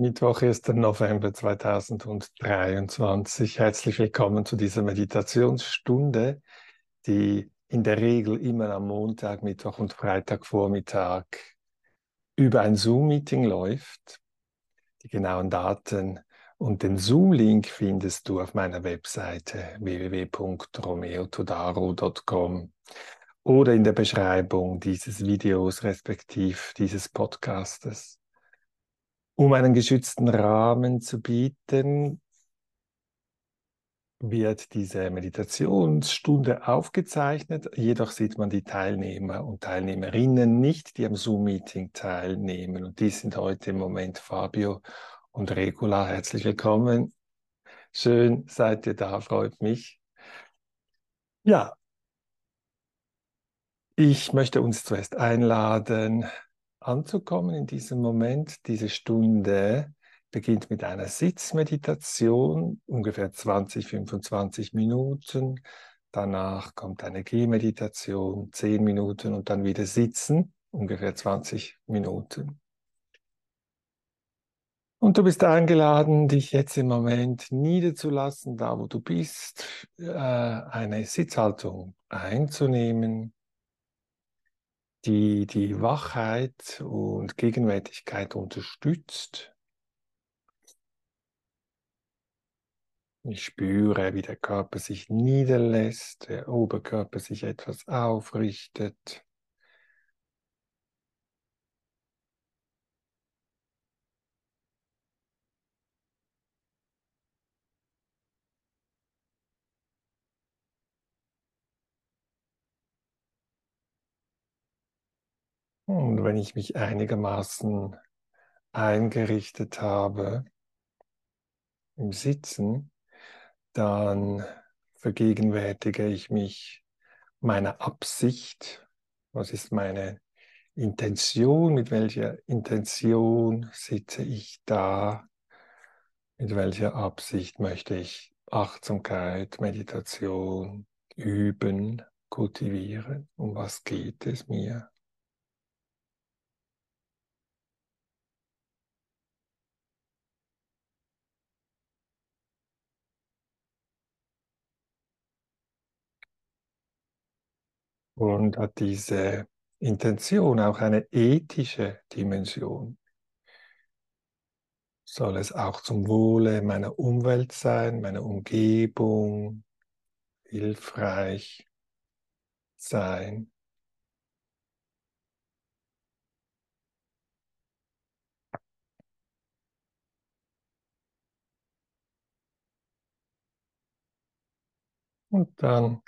Mittwoch, 1. November 2023. Herzlich willkommen zu dieser Meditationsstunde, die in der Regel immer am Montag, Mittwoch und Freitagvormittag über ein Zoom-Meeting läuft. Die genauen Daten und den Zoom-Link findest du auf meiner Webseite www.romeotodaro.com oder in der Beschreibung dieses Videos respektiv dieses Podcastes. Um einen geschützten Rahmen zu bieten, wird diese Meditationsstunde aufgezeichnet. Jedoch sieht man die Teilnehmer und Teilnehmerinnen nicht, die am Zoom-Meeting teilnehmen. Und die sind heute im Moment Fabio und Regula. Herzlich willkommen. Schön, seid ihr da, freut mich. Ja, ich möchte uns zuerst einladen, anzukommen in diesem Moment. Diese Stunde beginnt mit einer Sitzmeditation, ungefähr 20, 25 Minuten. Danach kommt eine Gehmeditation, 10 Minuten und dann wieder Sitzen, ungefähr 20 Minuten. Und du bist eingeladen, dich jetzt im Moment niederzulassen, da wo du bist, äh, eine Sitzhaltung einzunehmen, die die Wachheit und Gegenwärtigkeit unterstützt. Ich spüre, wie der Körper sich niederlässt, der Oberkörper sich etwas aufrichtet. Und wenn ich mich einigermaßen eingerichtet habe im Sitzen, dann vergegenwärtige ich mich meiner Absicht. Was ist meine Intention? Mit welcher Intention sitze ich da? Mit welcher Absicht möchte ich Achtsamkeit, Meditation üben, kultivieren? Um was geht es mir? Und hat diese Intention auch eine ethische Dimension. Soll es auch zum Wohle meiner Umwelt sein, meiner Umgebung, hilfreich sein? Und dann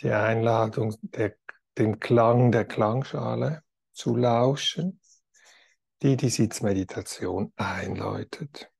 die Einladung der dem Klang der Klangschale zu lauschen, die die Sitzmeditation einläutet.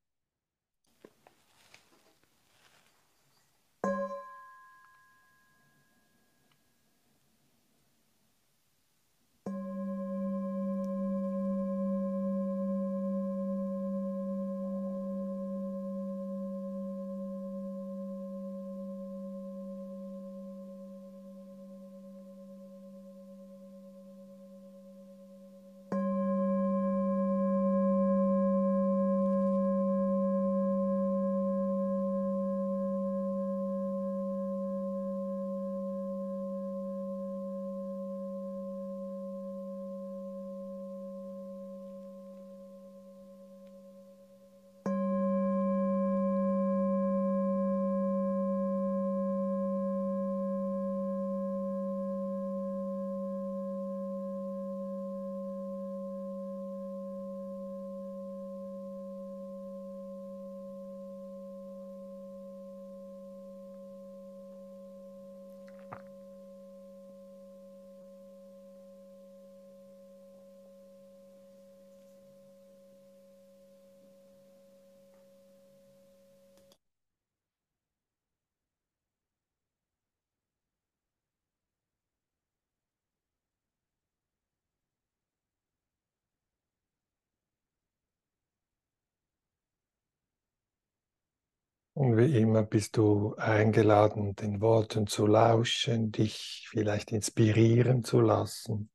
Und wie immer bist du eingeladen, den Worten zu lauschen, dich vielleicht inspirieren zu lassen.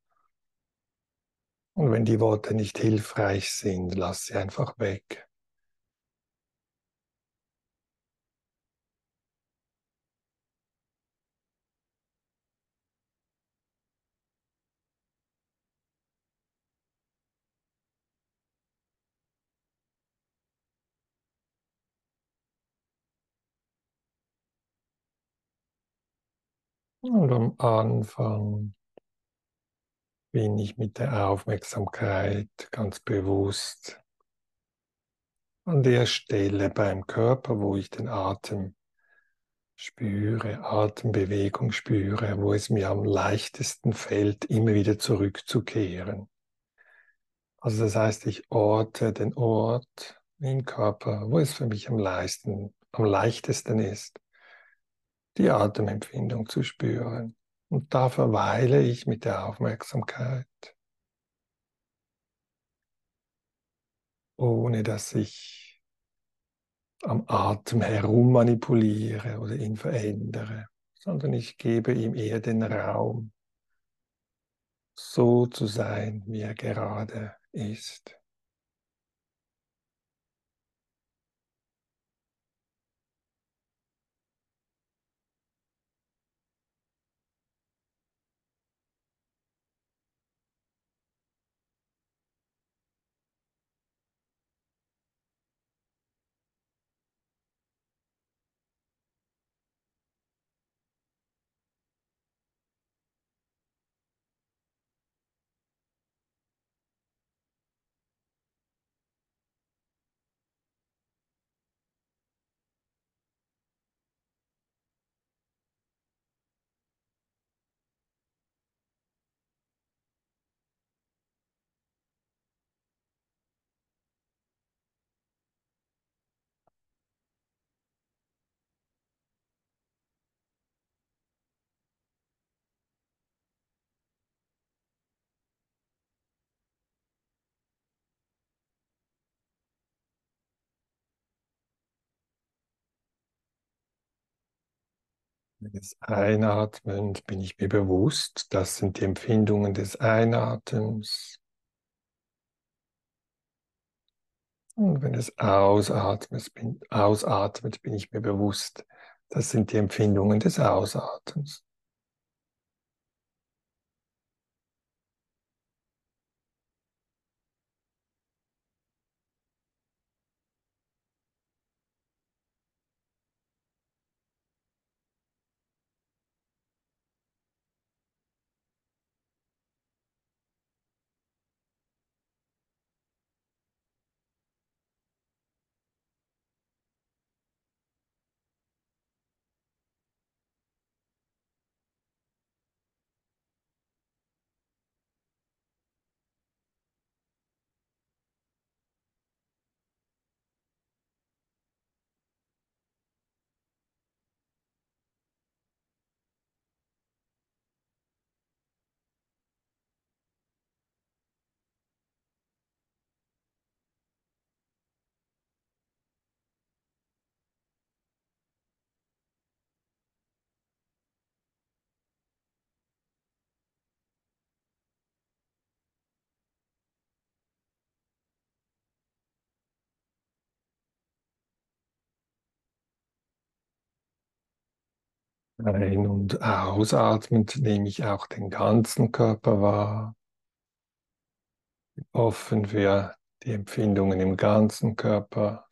Und wenn die Worte nicht hilfreich sind, lass sie einfach weg. Und am Anfang bin ich mit der Aufmerksamkeit ganz bewusst an der Stelle beim Körper, wo ich den Atem spüre, Atembewegung spüre, wo es mir am leichtesten fällt, immer wieder zurückzukehren. Also das heißt, ich orte den Ort im Körper, wo es für mich am leichtesten, am leichtesten ist, die Atemempfindung zu spüren. Und da verweile ich mit der Aufmerksamkeit, ohne dass ich am Atem herum manipuliere oder ihn verändere, sondern ich gebe ihm eher den Raum, so zu sein, wie er gerade ist. Des Einatmens bin ich mir bewusst, das sind die Empfindungen des Einatmens. Und wenn es ausatmet bin, ausatmet, bin ich mir bewusst, das sind die Empfindungen des Ausatmens. Ein- und ausatmend nehme ich auch den ganzen Körper wahr, offen für die Empfindungen im ganzen Körper.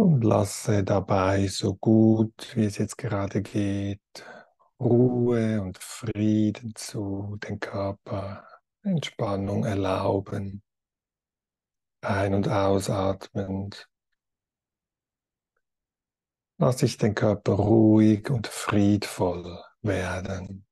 Und lasse dabei so gut, wie es jetzt gerade geht, Ruhe und Frieden zu, den Körper Entspannung erlauben, ein- und ausatmend. Lasse ich den Körper ruhig und friedvoll werden.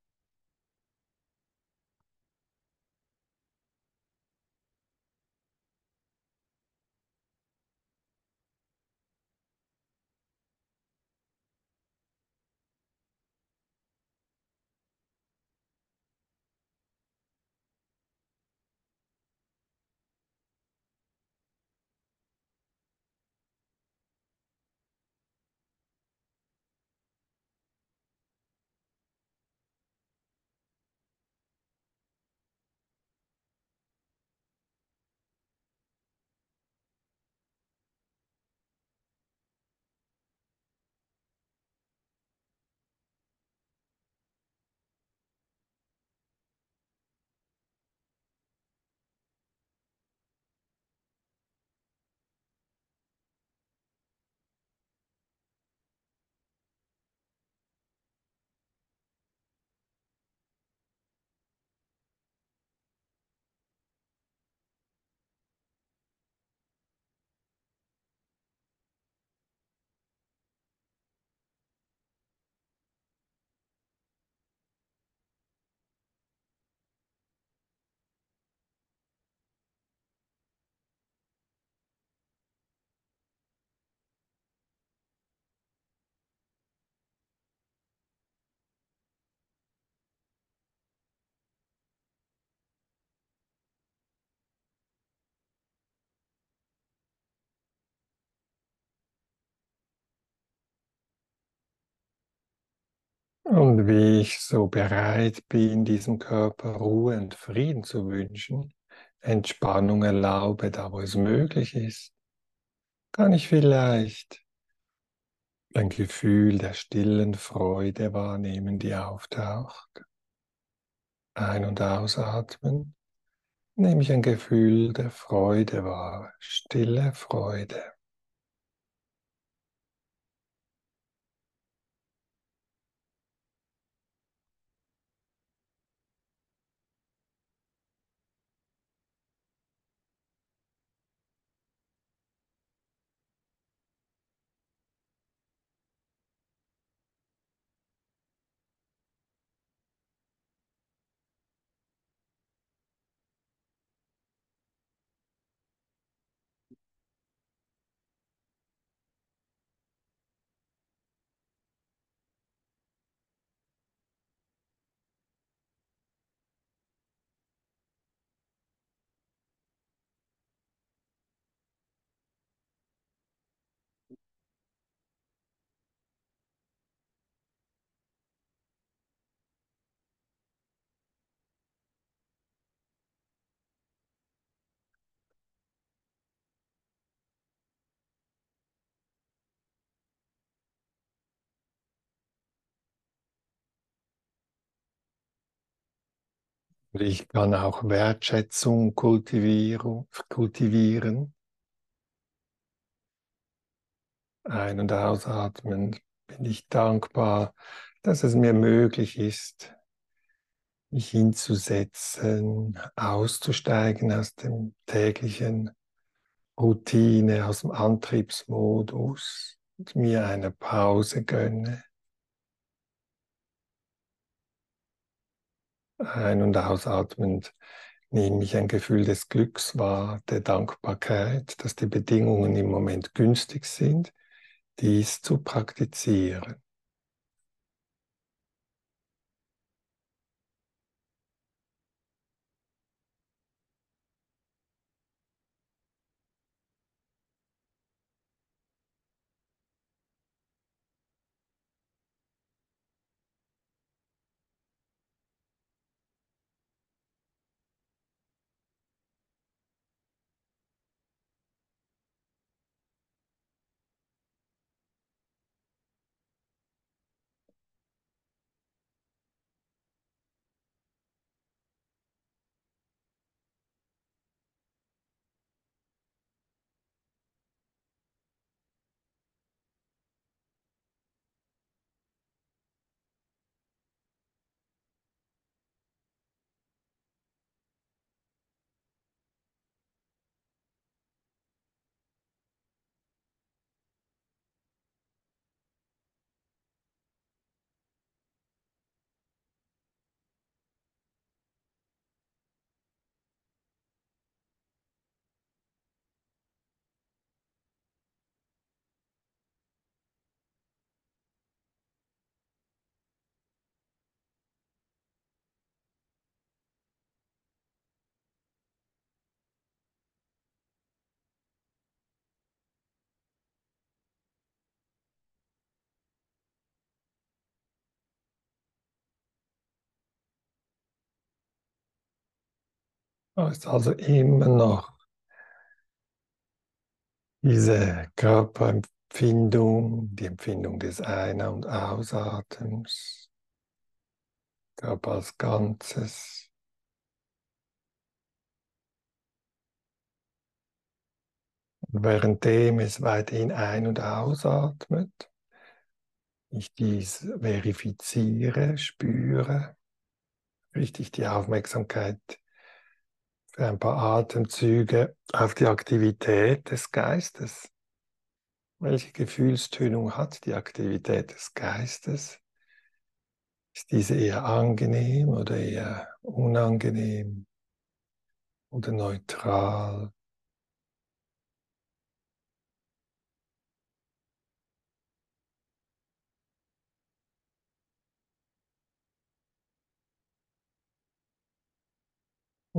Und wie ich so bereit bin, diesem Körper Ruhe und Frieden zu wünschen, Entspannung erlaube, da wo es möglich ist, kann ich vielleicht ein Gefühl der stillen Freude wahrnehmen, die auftaucht. Ein- und ausatmen, nehme ich ein Gefühl der Freude wahr, stille Freude. Und ich kann auch Wertschätzung kultivieren. Ein- und ausatmen bin ich dankbar, dass es mir möglich ist, mich hinzusetzen, auszusteigen aus dem täglichen Routine, aus dem Antriebsmodus und mir eine Pause gönne. Ein- und ausatmend nehme ich ein Gefühl des Glücks wahr, der Dankbarkeit, dass die Bedingungen im Moment günstig sind, dies zu praktizieren. Ist also immer noch diese Körperempfindung, die Empfindung des Ein- und Ausatems, Körper als Ganzes. Und währenddem es weiterhin ein- und ausatmet, ich dies verifiziere, spüre, richte ich die Aufmerksamkeit ein paar Atemzüge auf die Aktivität des Geistes. Welche Gefühlstönung hat die Aktivität des Geistes? Ist diese eher angenehm oder eher unangenehm oder neutral?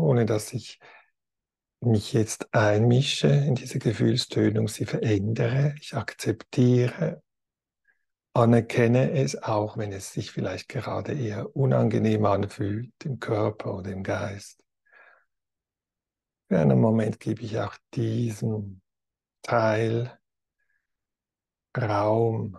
Ohne dass ich mich jetzt einmische in diese Gefühlstönung, sie verändere, ich akzeptiere anerkenne es auch, wenn es sich vielleicht gerade eher unangenehm anfühlt im Körper oder im Geist. Für einen Moment gebe ich auch diesem Teil Raum.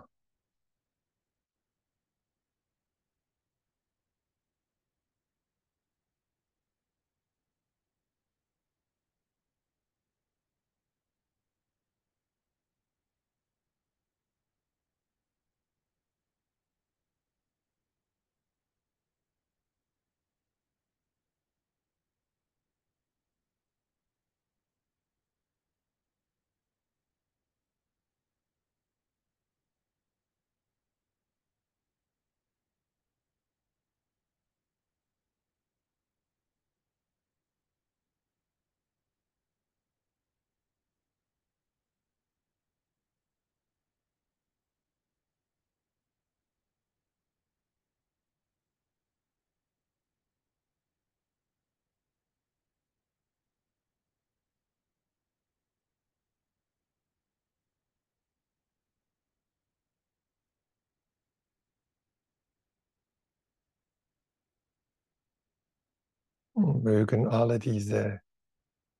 Mögen alle diese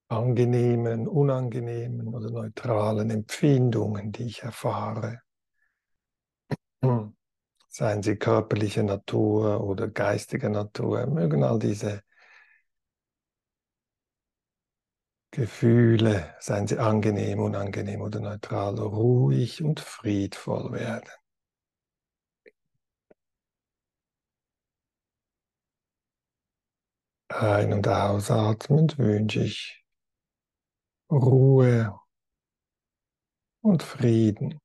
angenehmen, unangenehmen oder neutralen Empfindungen, die ich erfahre, seien sie körperlicher Natur oder geistiger Natur, mögen all diese Gefühle, seien sie angenehm, unangenehm oder neutral, ruhig und friedvoll werden. Ein- und ausatmend wünsche ich Ruhe und Frieden.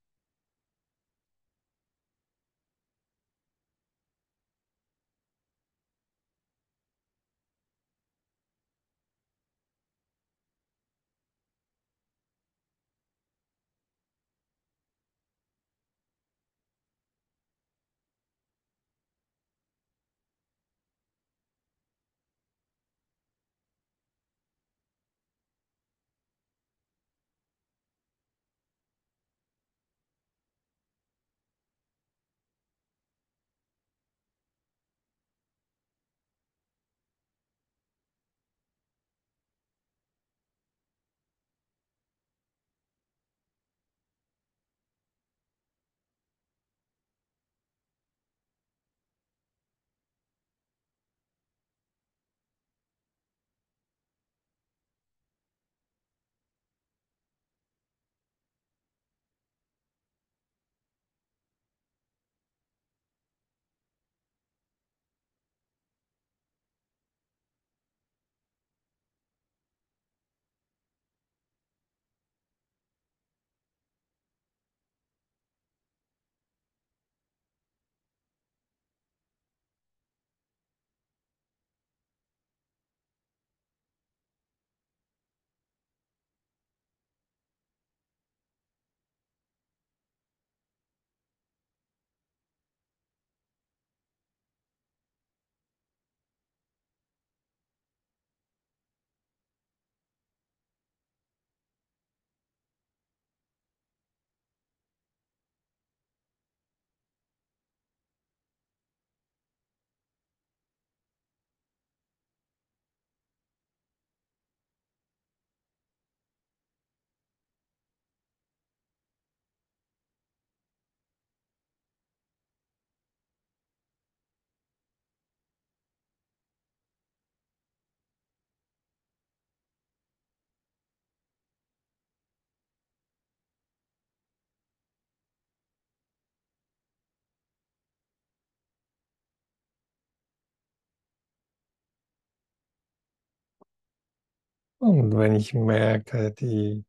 Und wenn ich merke, die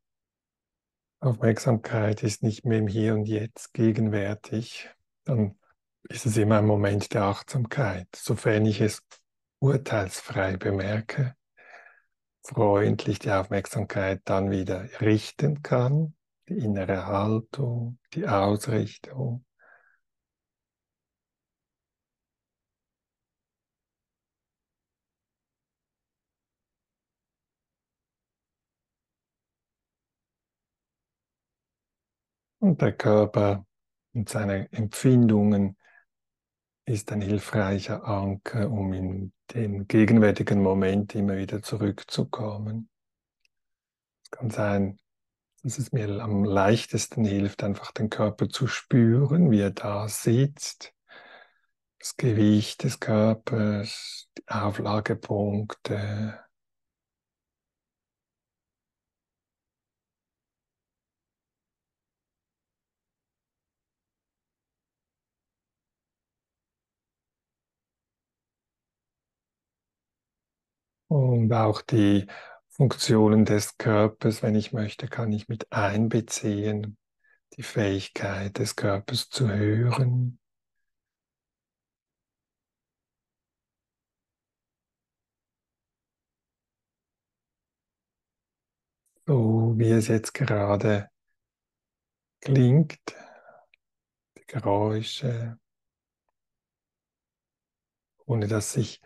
Aufmerksamkeit ist nicht mehr im Hier und Jetzt gegenwärtig, dann ist es immer ein Moment der Achtsamkeit, sofern ich es urteilsfrei bemerke, freundlich die Aufmerksamkeit dann wieder richten kann, die innere Haltung, die Ausrichtung. Und der Körper und seine Empfindungen ist ein hilfreicher Anker, um in den gegenwärtigen Moment immer wieder zurückzukommen. Es kann sein, dass es mir am leichtesten hilft, einfach den Körper zu spüren, wie er da sitzt, das Gewicht des Körpers, die Auflagepunkte, Und auch die Funktionen des Körpers, wenn ich möchte, kann ich mit einbeziehen. Die Fähigkeit des Körpers zu hören. So wie es jetzt gerade klingt, die Geräusche, ohne dass ich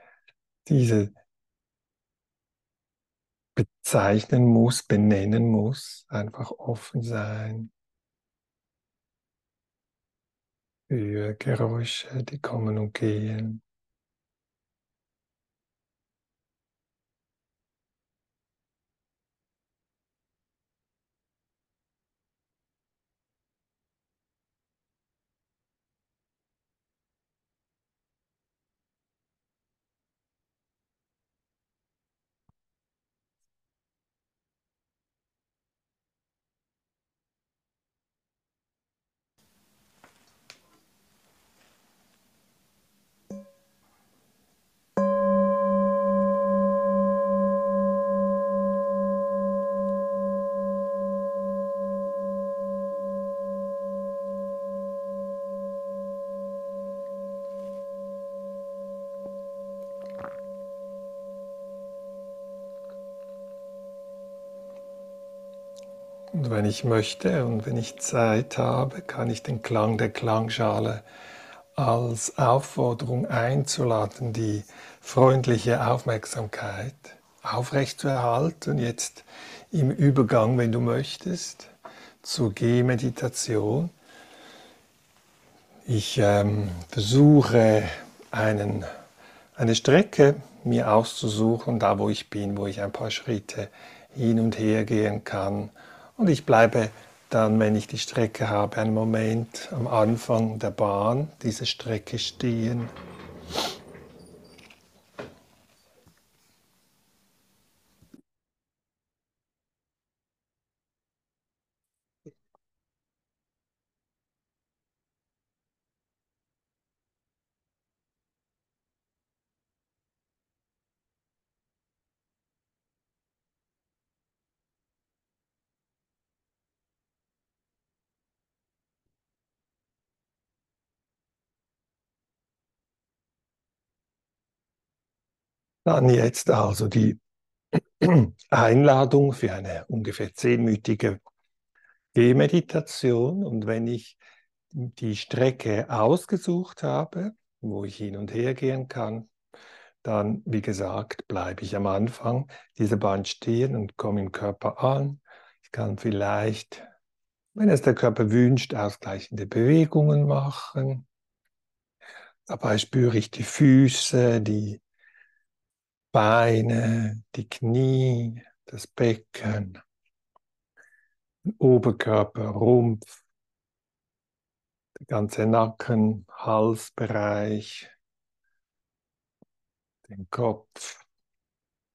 diese bezeichnen muss, benennen muss, einfach offen sein für Geräusche, die kommen und gehen. Und wenn ich möchte und wenn ich Zeit habe, kann ich den Klang der Klangschale als Aufforderung einzuladen, die freundliche Aufmerksamkeit aufrechtzuerhalten. Jetzt im Übergang, wenn du möchtest, zur Gehmeditation. Ich ähm, versuche einen, eine Strecke mir auszusuchen, da wo ich bin, wo ich ein paar Schritte hin und her gehen kann und ich bleibe dann, wenn ich die Strecke habe, einen Moment am Anfang der Bahn, diese Strecke stehen. Dann jetzt also die Einladung für eine ungefähr zehnminütige Gehmeditation. Und wenn ich die Strecke ausgesucht habe, wo ich hin und her gehen kann, dann, wie gesagt, bleibe ich am Anfang dieser Bahn stehen und komme im Körper an. Ich kann vielleicht, wenn es der Körper wünscht, ausgleichende Bewegungen machen. Dabei spüre ich die Füße, die Beine, die Knie, das Becken, Oberkörper, Rumpf, der ganze Nacken, Halsbereich, den Kopf,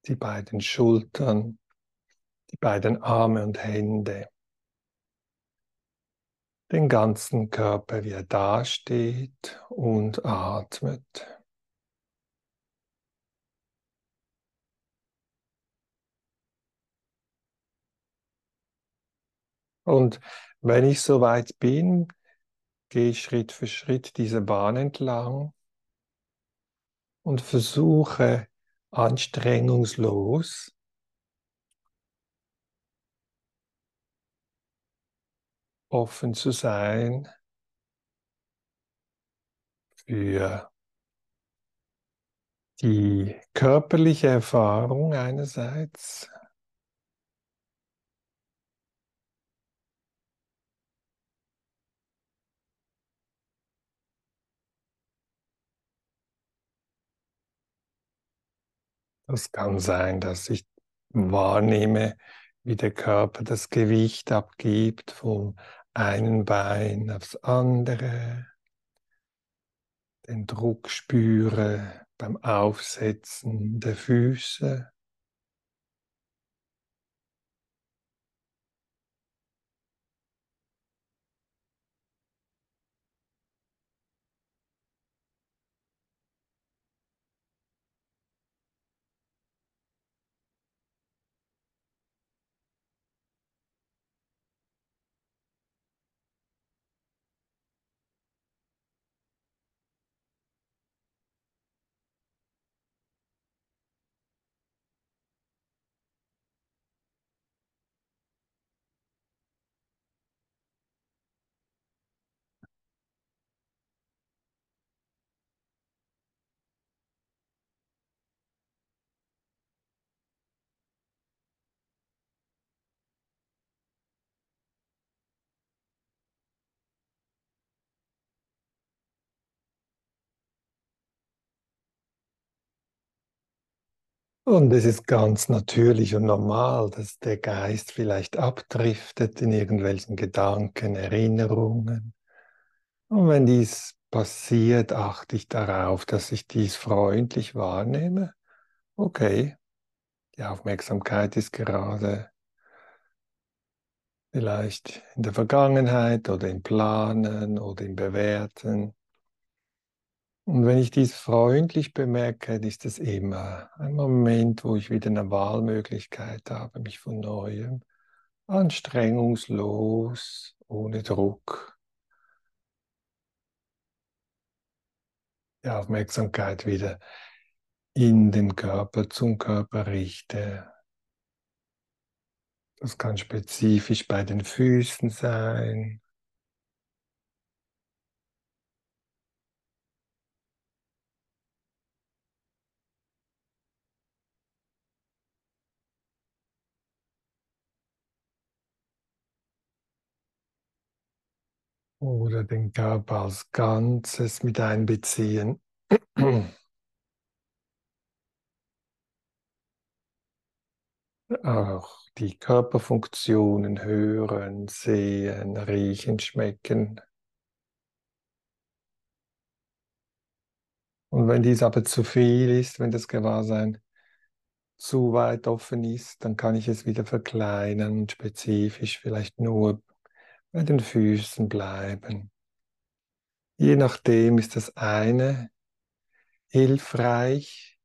die beiden Schultern, die beiden Arme und Hände, den ganzen Körper, wie er dasteht und atmet. Und wenn ich soweit bin, gehe ich Schritt für Schritt diese Bahn entlang und versuche anstrengungslos offen zu sein für die körperliche Erfahrung einerseits Es kann sein, dass ich wahrnehme, wie der Körper das Gewicht abgibt vom einen Bein aufs andere, den Druck spüre beim Aufsetzen der Füße. Und es ist ganz natürlich und normal, dass der Geist vielleicht abdriftet in irgendwelchen Gedanken, Erinnerungen. Und wenn dies passiert, achte ich darauf, dass ich dies freundlich wahrnehme. Okay, die Aufmerksamkeit ist gerade vielleicht in der Vergangenheit oder im Planen oder im Bewerten. Und wenn ich dies freundlich bemerke, ist es immer ein Moment, wo ich wieder eine Wahlmöglichkeit habe, mich von neuem anstrengungslos, ohne Druck, die Aufmerksamkeit wieder in den Körper, zum Körper richte. Das kann spezifisch bei den Füßen sein, oder den Körper als Ganzes mit einbeziehen. Auch die Körperfunktionen hören, sehen, riechen, schmecken. Und wenn dies aber zu viel ist, wenn das Gewahrsein zu weit offen ist, dann kann ich es wieder verkleinern und spezifisch vielleicht nur bei den Füßen bleiben. Je nachdem ist das eine hilfreich.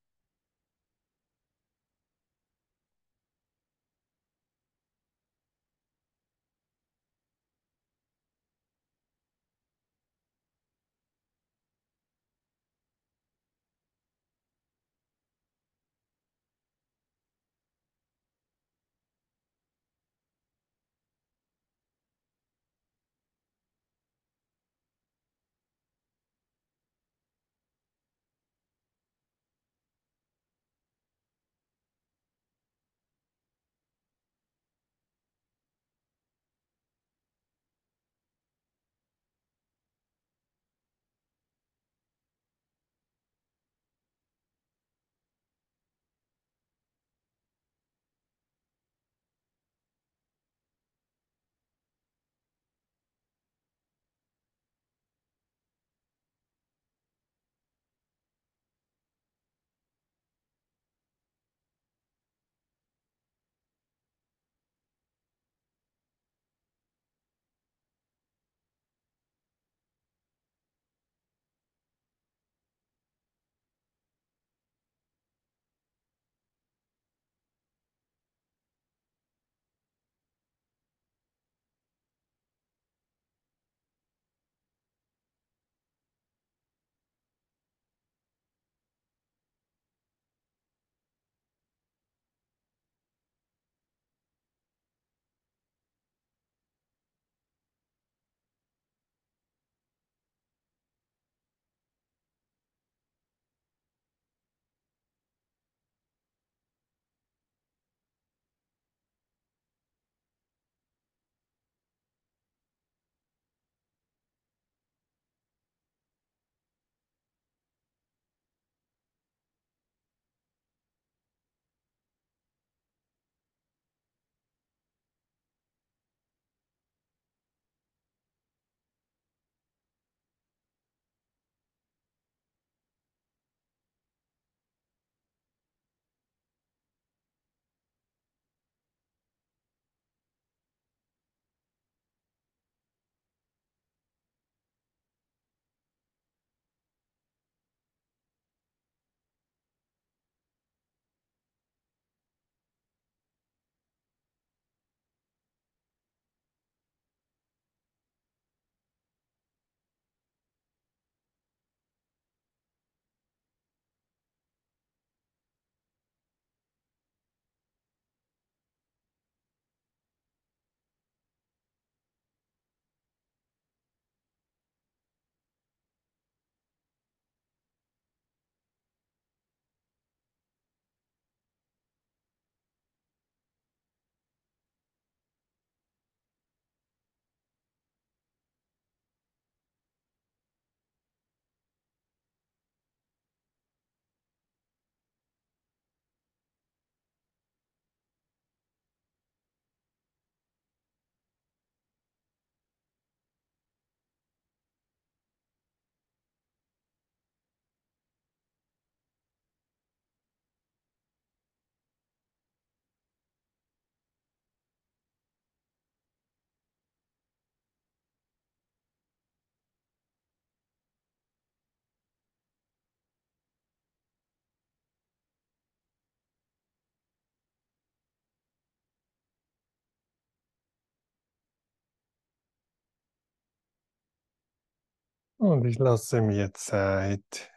Und ich lasse mir Zeit,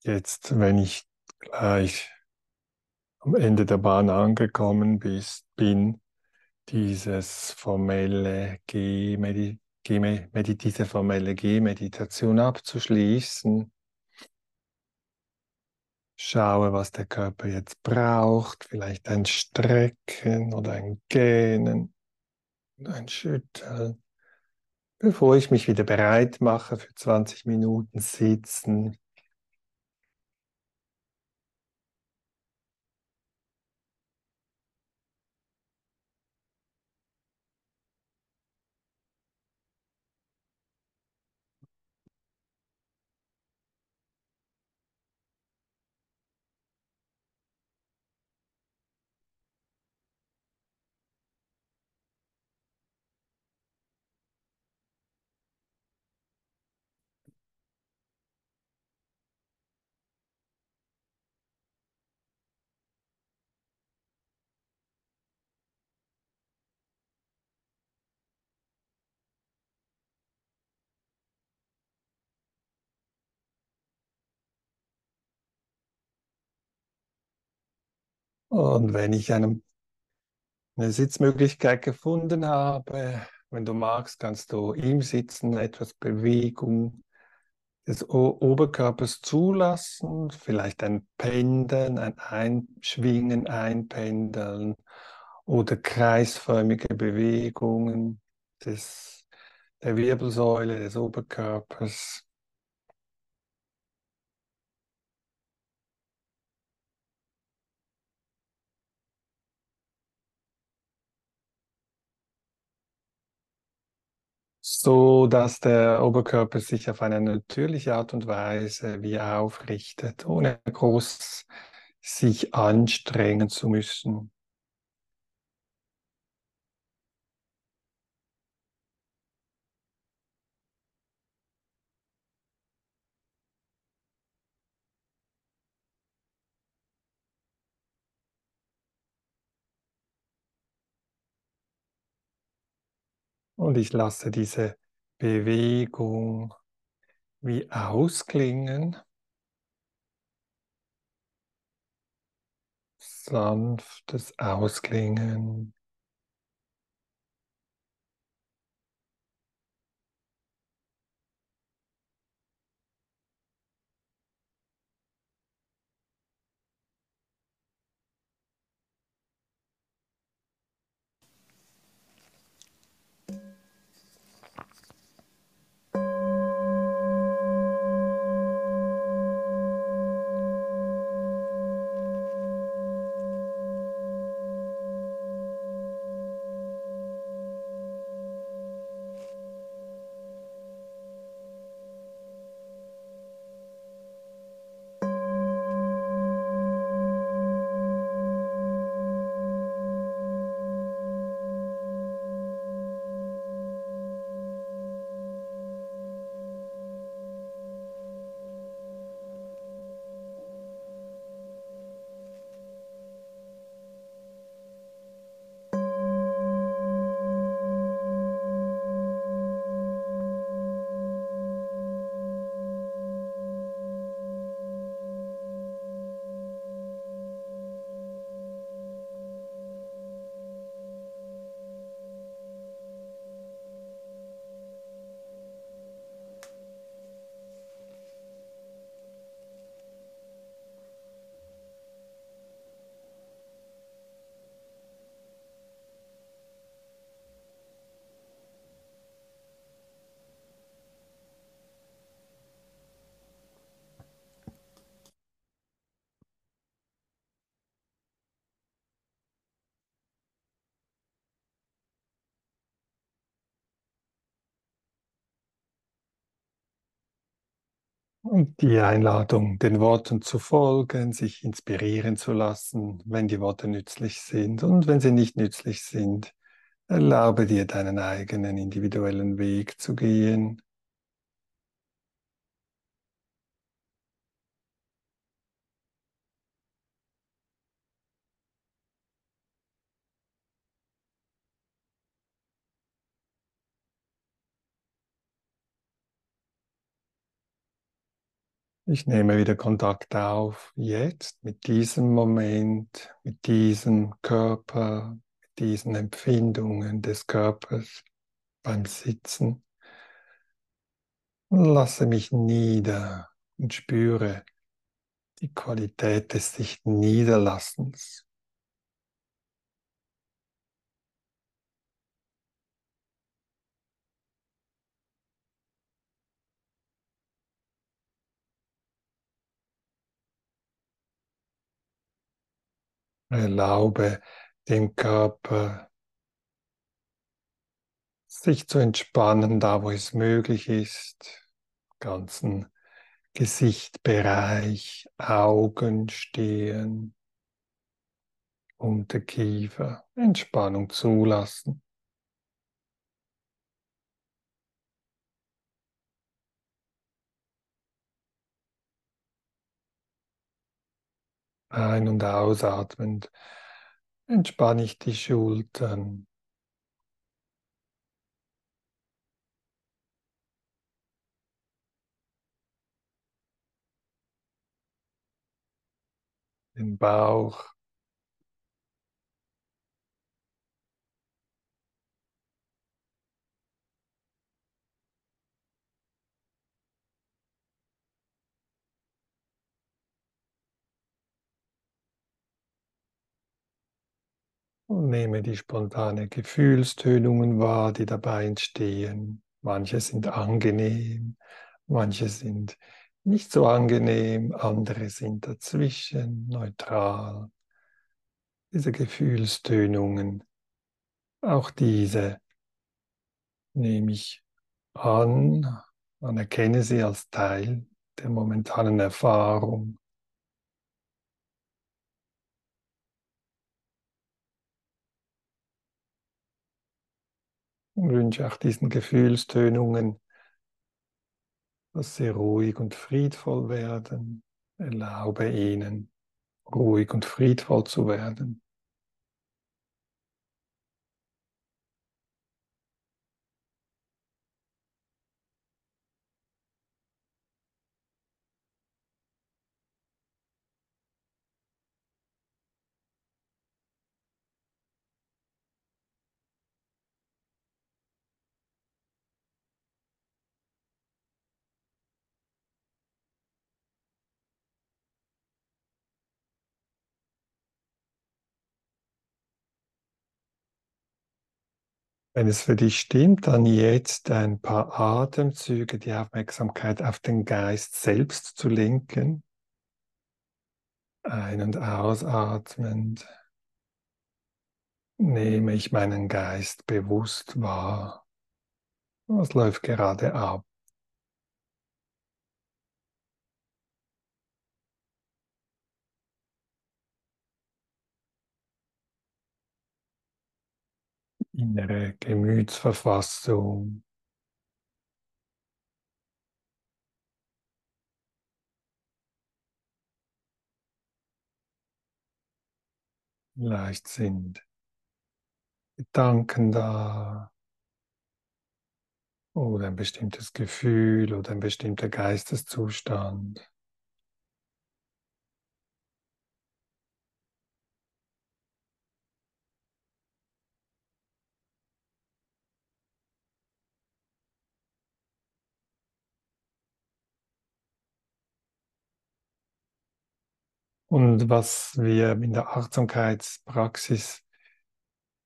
jetzt, wenn ich gleich am Ende der Bahn angekommen bist, bin, dieses formelle Gehmedi diese formelle Gehmeditation abzuschließen. Schaue, was der Körper jetzt braucht, vielleicht ein Strecken oder ein Gähnen, ein Schütteln, bevor ich mich wieder bereit mache für 20 Minuten Sitzen Und wenn ich eine, eine Sitzmöglichkeit gefunden habe, wenn du magst, kannst du im Sitzen etwas Bewegung des Oberkörpers zulassen, vielleicht ein Pendeln, ein Einschwingen, Einpendeln oder kreisförmige Bewegungen des, der Wirbelsäule des Oberkörpers. So dass der Oberkörper sich auf eine natürliche Art und Weise wie aufrichtet, ohne groß sich anstrengen zu müssen. Und ich lasse diese Bewegung wie ausklingen. Sanftes Ausklingen. Und die Einladung, den Worten zu folgen, sich inspirieren zu lassen, wenn die Worte nützlich sind. Und wenn sie nicht nützlich sind, erlaube dir deinen eigenen individuellen Weg zu gehen. Ich nehme wieder Kontakt auf, jetzt mit diesem Moment, mit diesem Körper, mit diesen Empfindungen des Körpers beim Sitzen. Lasse mich nieder und spüre die Qualität des sich Niederlassens. Erlaube dem Körper, sich zu entspannen, da wo es möglich ist, ganzen Gesichtbereich, Augen, Stirn, Unterkiefer, Entspannung zulassen. Ein- und ausatmend entspanne ich die Schultern. Den Bauch. Und nehme die spontane Gefühlstönungen wahr, die dabei entstehen. Manche sind angenehm, manche sind nicht so angenehm, andere sind dazwischen, neutral. Diese Gefühlstönungen, auch diese nehme ich an, anerkenne sie als Teil der momentanen Erfahrung. Und wünsche auch diesen Gefühlstönungen, dass sie ruhig und friedvoll werden. Erlaube ihnen, ruhig und friedvoll zu werden. Wenn es für dich stimmt, dann jetzt ein paar Atemzüge die Aufmerksamkeit auf den Geist selbst zu lenken. Ein- und ausatmend nehme ich meinen Geist bewusst wahr. Was läuft gerade ab? Innere Gemütsverfassung. Vielleicht sind Gedanken da oder ein bestimmtes Gefühl oder ein bestimmter Geisteszustand. Und was wir in der Achtsamkeitspraxis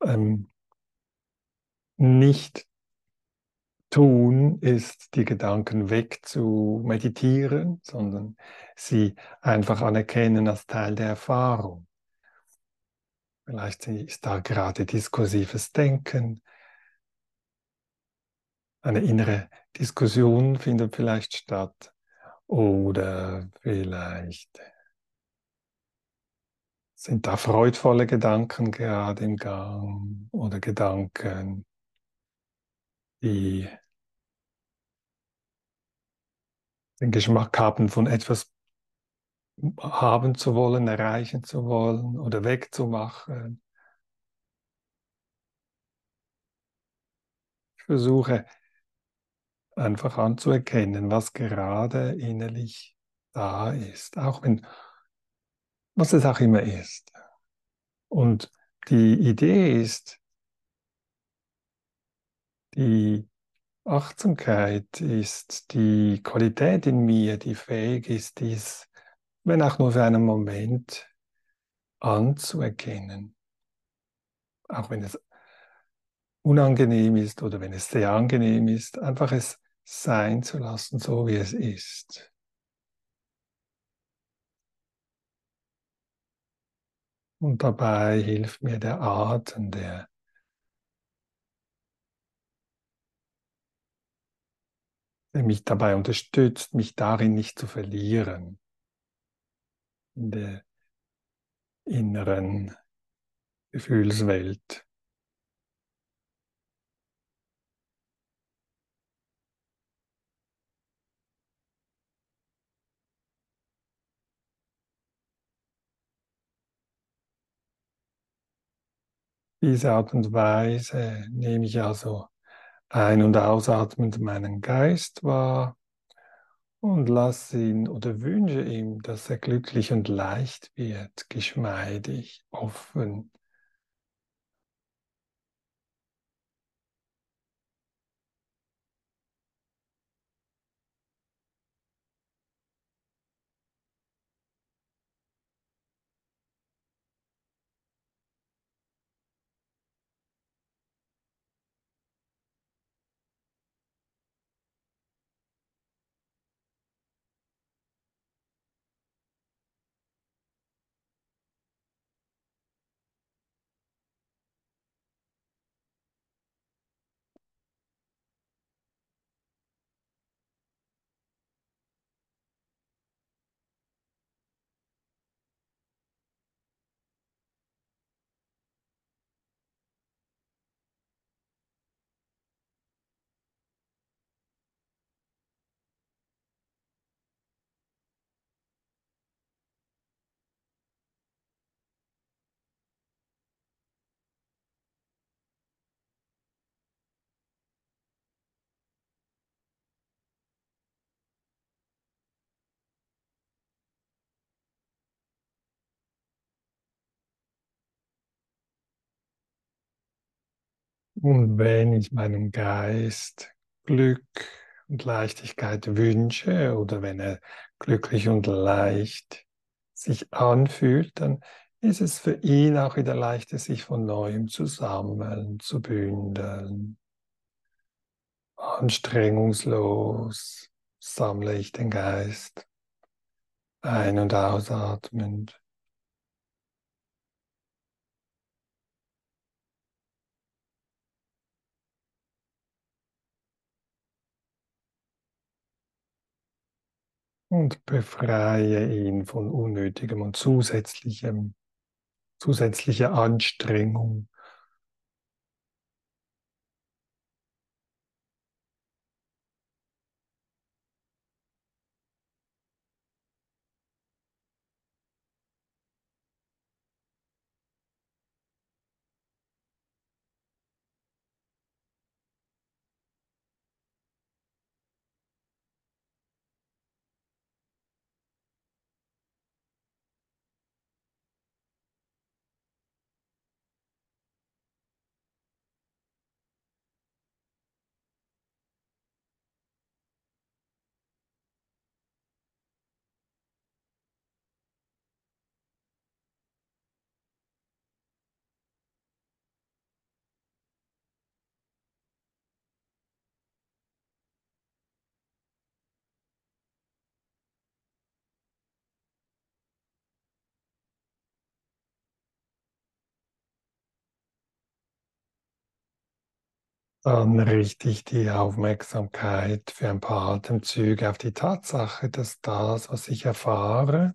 ähm, nicht tun, ist die Gedanken weg zu meditieren, sondern sie einfach anerkennen als Teil der Erfahrung. Vielleicht ist da gerade diskursives Denken, eine innere Diskussion findet vielleicht statt oder vielleicht sind da freudvolle Gedanken gerade im Gang oder Gedanken, die den Geschmack haben, von etwas haben zu wollen, erreichen zu wollen oder wegzumachen. Ich versuche einfach anzuerkennen, was gerade innerlich da ist, auch wenn, was es auch immer ist. Und die Idee ist, die Achtsamkeit ist die Qualität in mir, die fähig ist, dies, wenn auch nur für einen Moment, anzuerkennen. Auch wenn es unangenehm ist oder wenn es sehr angenehm ist, einfach es sein zu lassen, so wie es ist. Und dabei hilft mir der Atem, der mich dabei unterstützt, mich darin nicht zu verlieren, in der inneren Gefühlswelt. Diese Art und Weise nehme ich also ein- und ausatmend meinen Geist wahr und lasse ihn oder wünsche ihm, dass er glücklich und leicht wird, geschmeidig, offen. Und wenn ich meinem Geist Glück und Leichtigkeit wünsche oder wenn er glücklich und leicht sich anfühlt, dann ist es für ihn auch wieder leichter, sich von neuem zu sammeln, zu bündeln. Anstrengungslos sammle ich den Geist ein- und ausatmend. Und befreie ihn von unnötigem und zusätzlichem, zusätzlicher Anstrengung. Dann richte ich die Aufmerksamkeit für ein paar Atemzüge auf die Tatsache, dass das, was ich erfahre,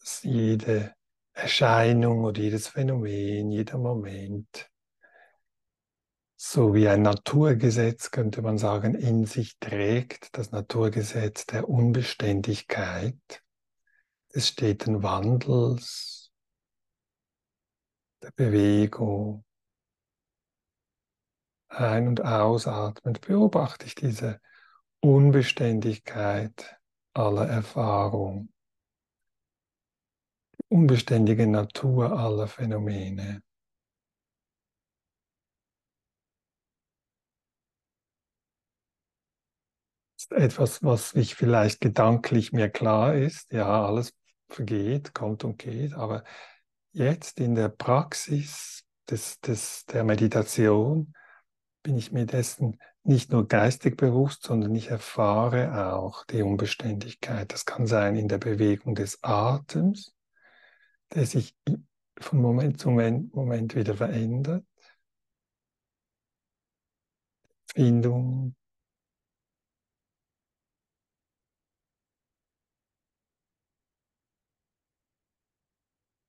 dass jede Erscheinung oder jedes Phänomen, jeder Moment, so wie ein Naturgesetz, könnte man sagen, in sich trägt, das Naturgesetz der Unbeständigkeit, des steten Wandels, der Bewegung. Ein- und ausatmend beobachte ich diese Unbeständigkeit aller Erfahrung, die unbeständige Natur aller Phänomene. etwas, was ich vielleicht gedanklich mir klar ist. Ja, alles vergeht, kommt und geht, aber jetzt in der Praxis des, des, der Meditation bin ich mir dessen nicht nur geistig bewusst, sondern ich erfahre auch die Unbeständigkeit. Das kann sein in der Bewegung des Atems, der sich von Moment zu Moment wieder verändert. Findung,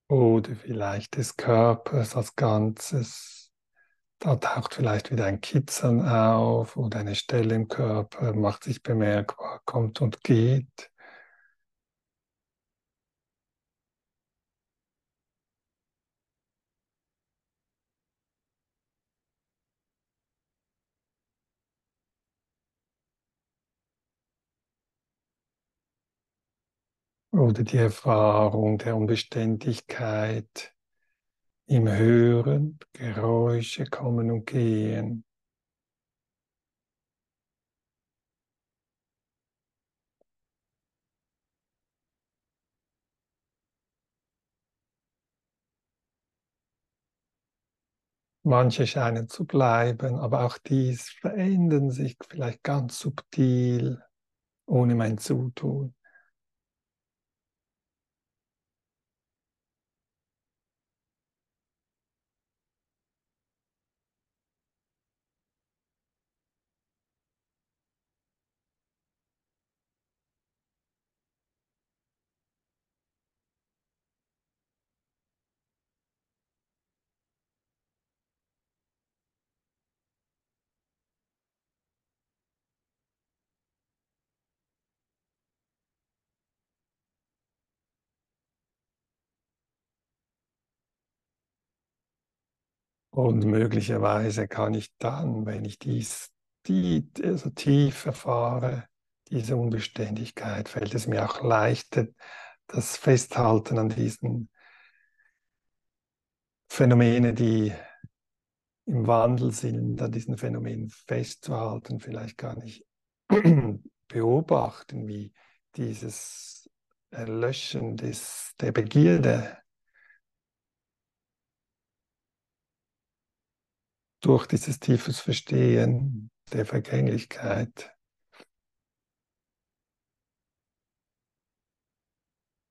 oder vielleicht des Körpers als Ganzes. Da taucht vielleicht wieder ein Kitzern auf oder eine Stelle im Körper, macht sich bemerkbar, kommt und geht. Oder die Erfahrung der Unbeständigkeit im Hören, Geräusche kommen und gehen. Manche scheinen zu bleiben, aber auch dies verändern sich vielleicht ganz subtil, ohne mein Zutun. Und möglicherweise kann ich dann, wenn ich dies die, also tief erfahre, diese Unbeständigkeit, fällt es mir auch leichter, das Festhalten an diesen Phänomenen, die im Wandel sind, an diesen Phänomenen festzuhalten, vielleicht gar nicht beobachten, wie dieses Erlöschen des, der Begierde durch dieses tiefes Verstehen der Vergänglichkeit.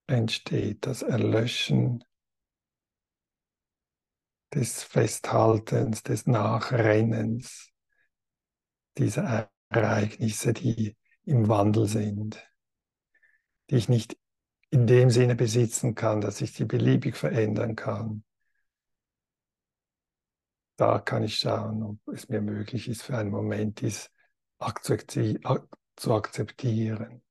Entsteht, das Erlöschen des Festhaltens, des Nachrennens dieser Ereignisse, die im Wandel sind, die ich nicht in dem Sinne besitzen kann, dass ich sie beliebig verändern kann, da kann ich schauen, ob es mir möglich ist, für einen Moment dies zu akzeptieren.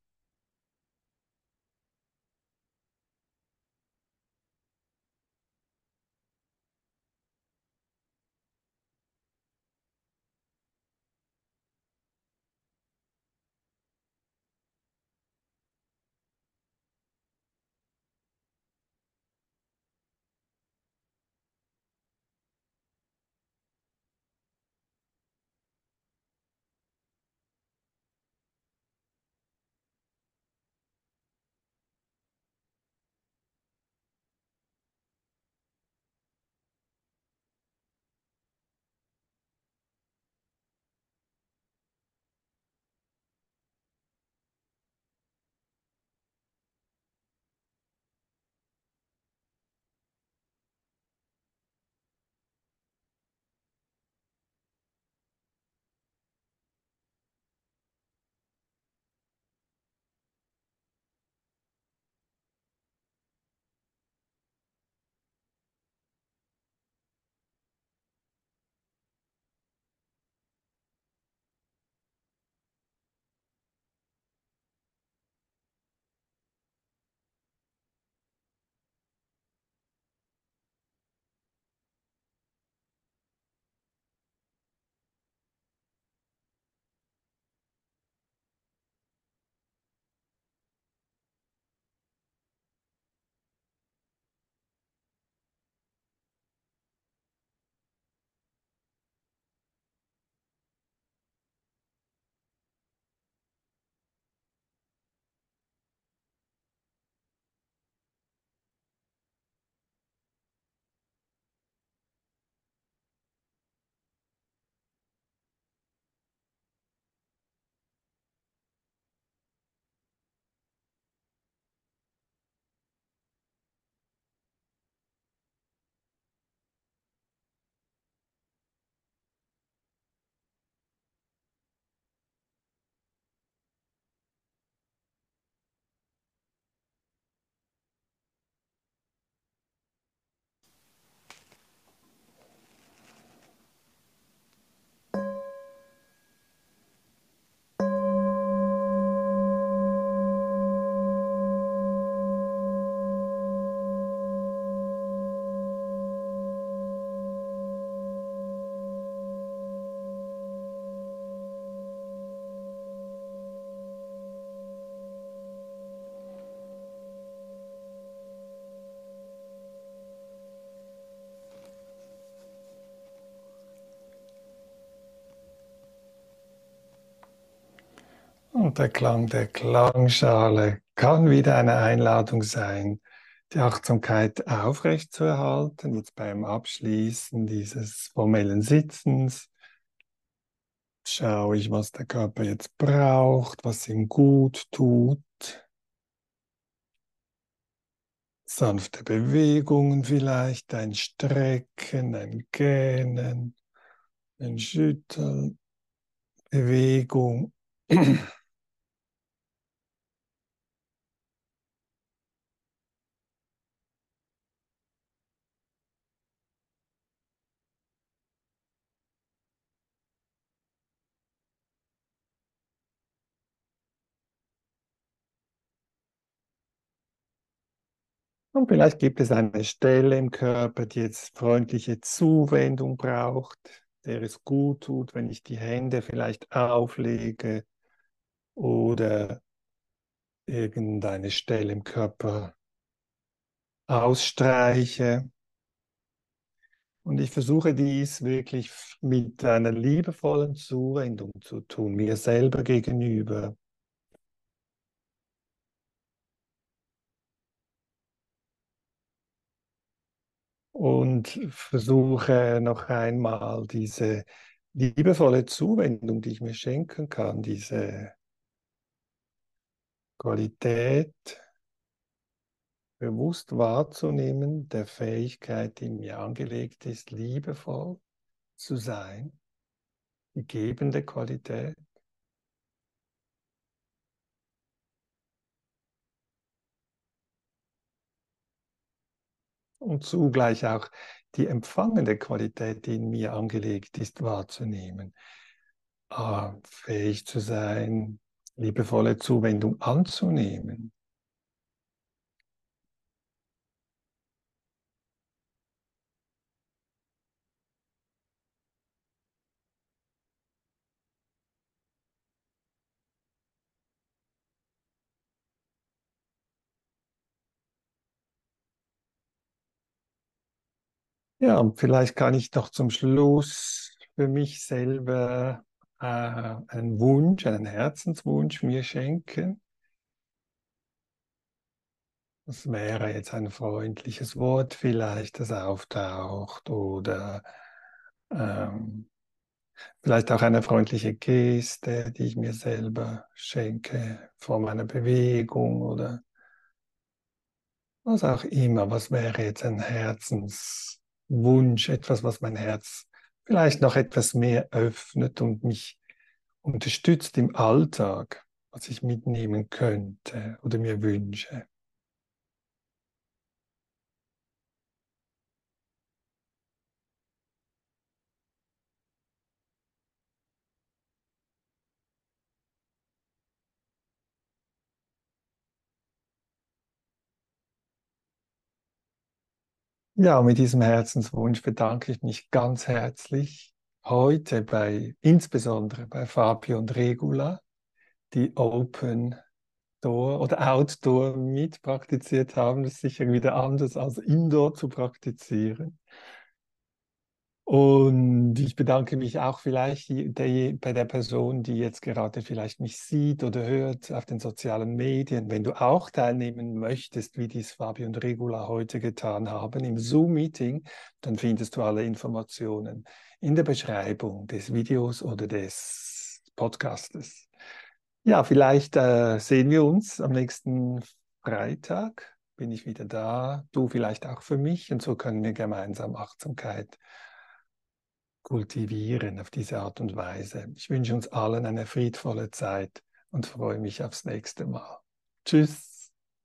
Und der Klang der Klangschale kann wieder eine Einladung sein, die Achtsamkeit aufrechtzuerhalten, jetzt beim Abschließen dieses formellen Sitzens. Schaue ich, was der Körper jetzt braucht, was ihm gut tut. Sanfte Bewegungen vielleicht, ein Strecken, ein Gähnen, ein Schütteln, Bewegung. Und vielleicht gibt es eine Stelle im Körper, die jetzt freundliche Zuwendung braucht, der es gut tut, wenn ich die Hände vielleicht auflege oder irgendeine Stelle im Körper ausstreiche. Und ich versuche dies wirklich mit einer liebevollen Zuwendung zu tun, mir selber gegenüber. Und versuche noch einmal diese liebevolle Zuwendung, die ich mir schenken kann, diese Qualität bewusst wahrzunehmen, der Fähigkeit, die mir angelegt ist, liebevoll zu sein, die gebende Qualität. Und zugleich auch die empfangende Qualität, die in mir angelegt ist, wahrzunehmen. Ah, fähig zu sein, liebevolle Zuwendung anzunehmen. Ja, und vielleicht kann ich doch zum Schluss für mich selber äh, einen Wunsch, einen Herzenswunsch mir schenken. Das wäre jetzt ein freundliches Wort vielleicht, das auftaucht oder ähm, vielleicht auch eine freundliche Geste, die ich mir selber schenke vor meiner Bewegung oder was auch immer. Was wäre jetzt ein Herzenswunsch? Wunsch, etwas, was mein Herz vielleicht noch etwas mehr öffnet und mich unterstützt im Alltag, was ich mitnehmen könnte oder mir wünsche. Ja, mit diesem Herzenswunsch bedanke ich mich ganz herzlich heute bei, insbesondere bei Fabio und Regula, die Open Door oder Outdoor mitpraktiziert haben. Das ist sicher wieder anders als Indoor zu praktizieren. Und ich bedanke mich auch vielleicht der, bei der Person, die jetzt gerade vielleicht mich sieht oder hört auf den sozialen Medien. Wenn du auch teilnehmen möchtest, wie dies Fabio und Regula heute getan haben, im Zoom-Meeting, dann findest du alle Informationen in der Beschreibung des Videos oder des Podcastes. Ja, vielleicht äh, sehen wir uns am nächsten Freitag. Bin ich wieder da, du vielleicht auch für mich und so können wir gemeinsam Achtsamkeit kultivieren auf diese Art und Weise. Ich wünsche uns allen eine friedvolle Zeit und freue mich aufs nächste Mal. Tschüss.